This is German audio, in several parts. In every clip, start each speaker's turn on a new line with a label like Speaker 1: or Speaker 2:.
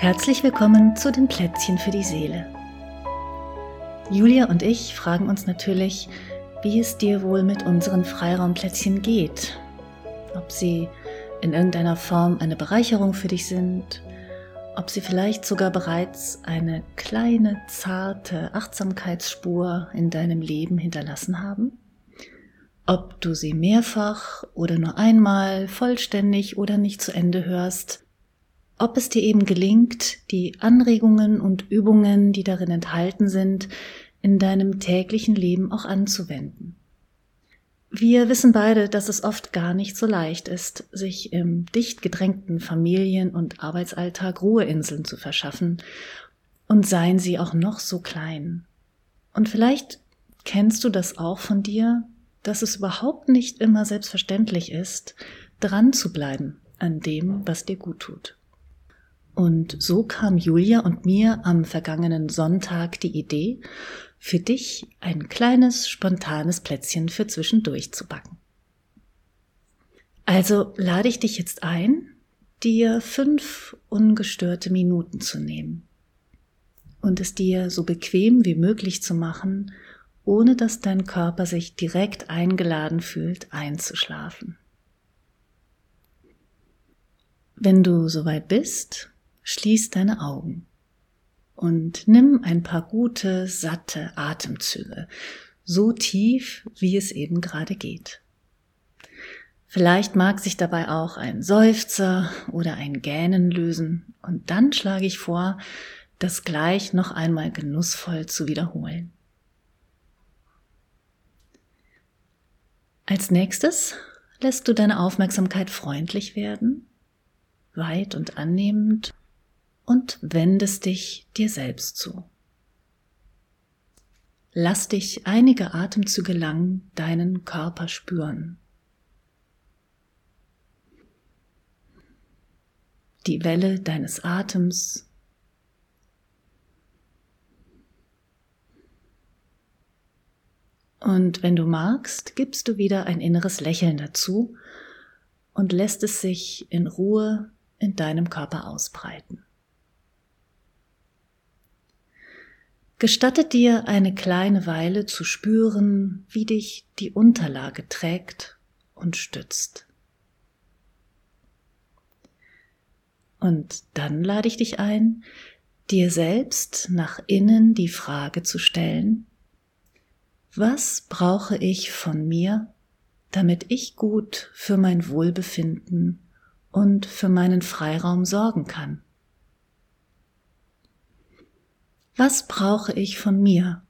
Speaker 1: Herzlich willkommen zu den Plätzchen für die Seele. Julia und ich fragen uns natürlich, wie es dir wohl mit unseren Freiraumplätzchen geht. Ob sie in irgendeiner Form eine Bereicherung für dich sind, ob sie vielleicht sogar bereits eine kleine, zarte Achtsamkeitsspur in deinem Leben hinterlassen haben, ob du sie mehrfach oder nur einmal vollständig oder nicht zu Ende hörst, ob es dir eben gelingt, die Anregungen und Übungen, die darin enthalten sind, in deinem täglichen Leben auch anzuwenden. Wir wissen beide, dass es oft gar nicht so leicht ist, sich im dicht gedrängten Familien- und Arbeitsalltag Ruheinseln zu verschaffen, und seien sie auch noch so klein. Und vielleicht kennst du das auch von dir, dass es überhaupt nicht immer selbstverständlich ist, dran zu bleiben an dem, was dir gut tut. Und so kam Julia und mir am vergangenen Sonntag die Idee, für dich ein kleines, spontanes Plätzchen für zwischendurch zu backen. Also lade ich dich jetzt ein, dir fünf ungestörte Minuten zu nehmen und es dir so bequem wie möglich zu machen, ohne dass dein Körper sich direkt eingeladen fühlt, einzuschlafen. Wenn du soweit bist, Schließ deine Augen und nimm ein paar gute, satte Atemzüge, so tief, wie es eben gerade geht. Vielleicht mag sich dabei auch ein Seufzer oder ein Gähnen lösen und dann schlage ich vor, das gleich noch einmal genussvoll zu wiederholen. Als nächstes lässt du deine Aufmerksamkeit freundlich werden, weit und annehmend und wendest dich dir selbst zu. Lass dich einige Atemzüge lang deinen Körper spüren. Die Welle deines Atems Und wenn du magst, gibst du wieder ein inneres Lächeln dazu und lässt es sich in Ruhe in deinem Körper ausbreiten. Gestattet dir eine kleine Weile zu spüren, wie dich die Unterlage trägt und stützt. Und dann lade ich dich ein, dir selbst nach innen die Frage zu stellen, was brauche ich von mir, damit ich gut für mein Wohlbefinden und für meinen Freiraum sorgen kann? Was brauche ich von mir,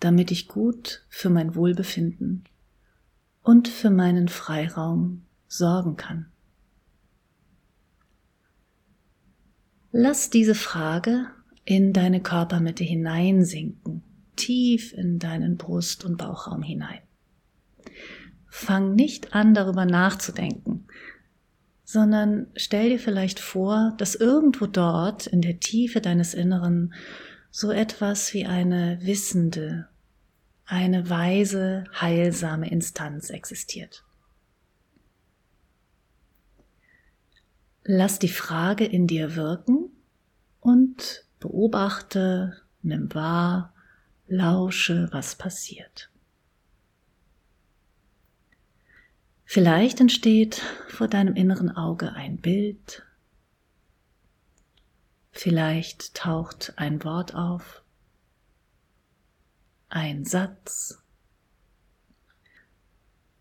Speaker 1: damit ich gut für mein Wohlbefinden und für meinen Freiraum sorgen kann? Lass diese Frage in deine Körpermitte hineinsinken, tief in deinen Brust- und Bauchraum hinein. Fang nicht an, darüber nachzudenken, sondern stell dir vielleicht vor, dass irgendwo dort in der Tiefe deines Inneren so etwas wie eine wissende, eine weise, heilsame Instanz existiert. Lass die Frage in dir wirken und beobachte, nimm wahr, lausche, was passiert. Vielleicht entsteht vor deinem inneren Auge ein Bild, Vielleicht taucht ein Wort auf, ein Satz.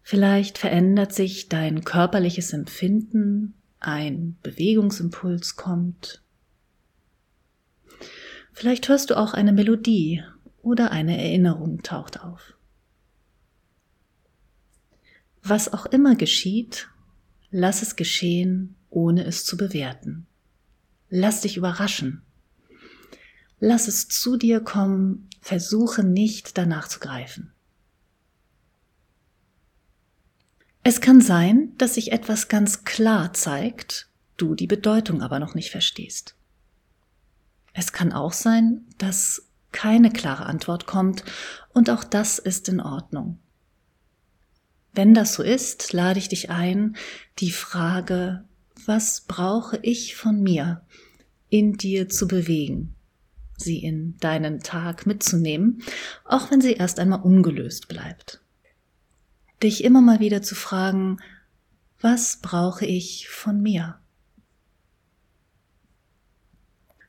Speaker 1: Vielleicht verändert sich dein körperliches Empfinden, ein Bewegungsimpuls kommt. Vielleicht hörst du auch eine Melodie oder eine Erinnerung taucht auf. Was auch immer geschieht, lass es geschehen, ohne es zu bewerten. Lass dich überraschen. Lass es zu dir kommen, versuche nicht danach zu greifen. Es kann sein, dass sich etwas ganz klar zeigt, du die Bedeutung aber noch nicht verstehst. Es kann auch sein, dass keine klare Antwort kommt und auch das ist in Ordnung. Wenn das so ist, lade ich dich ein, die Frage, was brauche ich von mir, in dir zu bewegen, sie in deinen Tag mitzunehmen, auch wenn sie erst einmal ungelöst bleibt. Dich immer mal wieder zu fragen, was brauche ich von mir?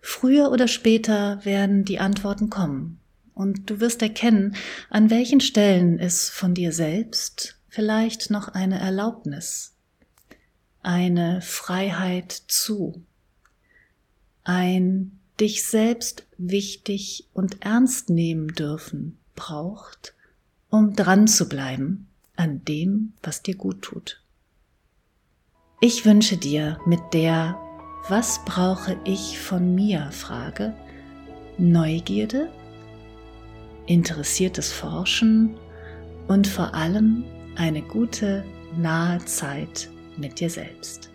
Speaker 1: Früher oder später werden die Antworten kommen und du wirst erkennen, an welchen Stellen es von dir selbst vielleicht noch eine Erlaubnis, eine Freiheit zu, ein dich selbst wichtig und ernst nehmen dürfen braucht, um dran zu bleiben an dem, was dir gut tut. Ich wünsche dir mit der Was brauche ich von mir Frage Neugierde, interessiertes Forschen und vor allem eine gute, nahe Zeit mit dir selbst.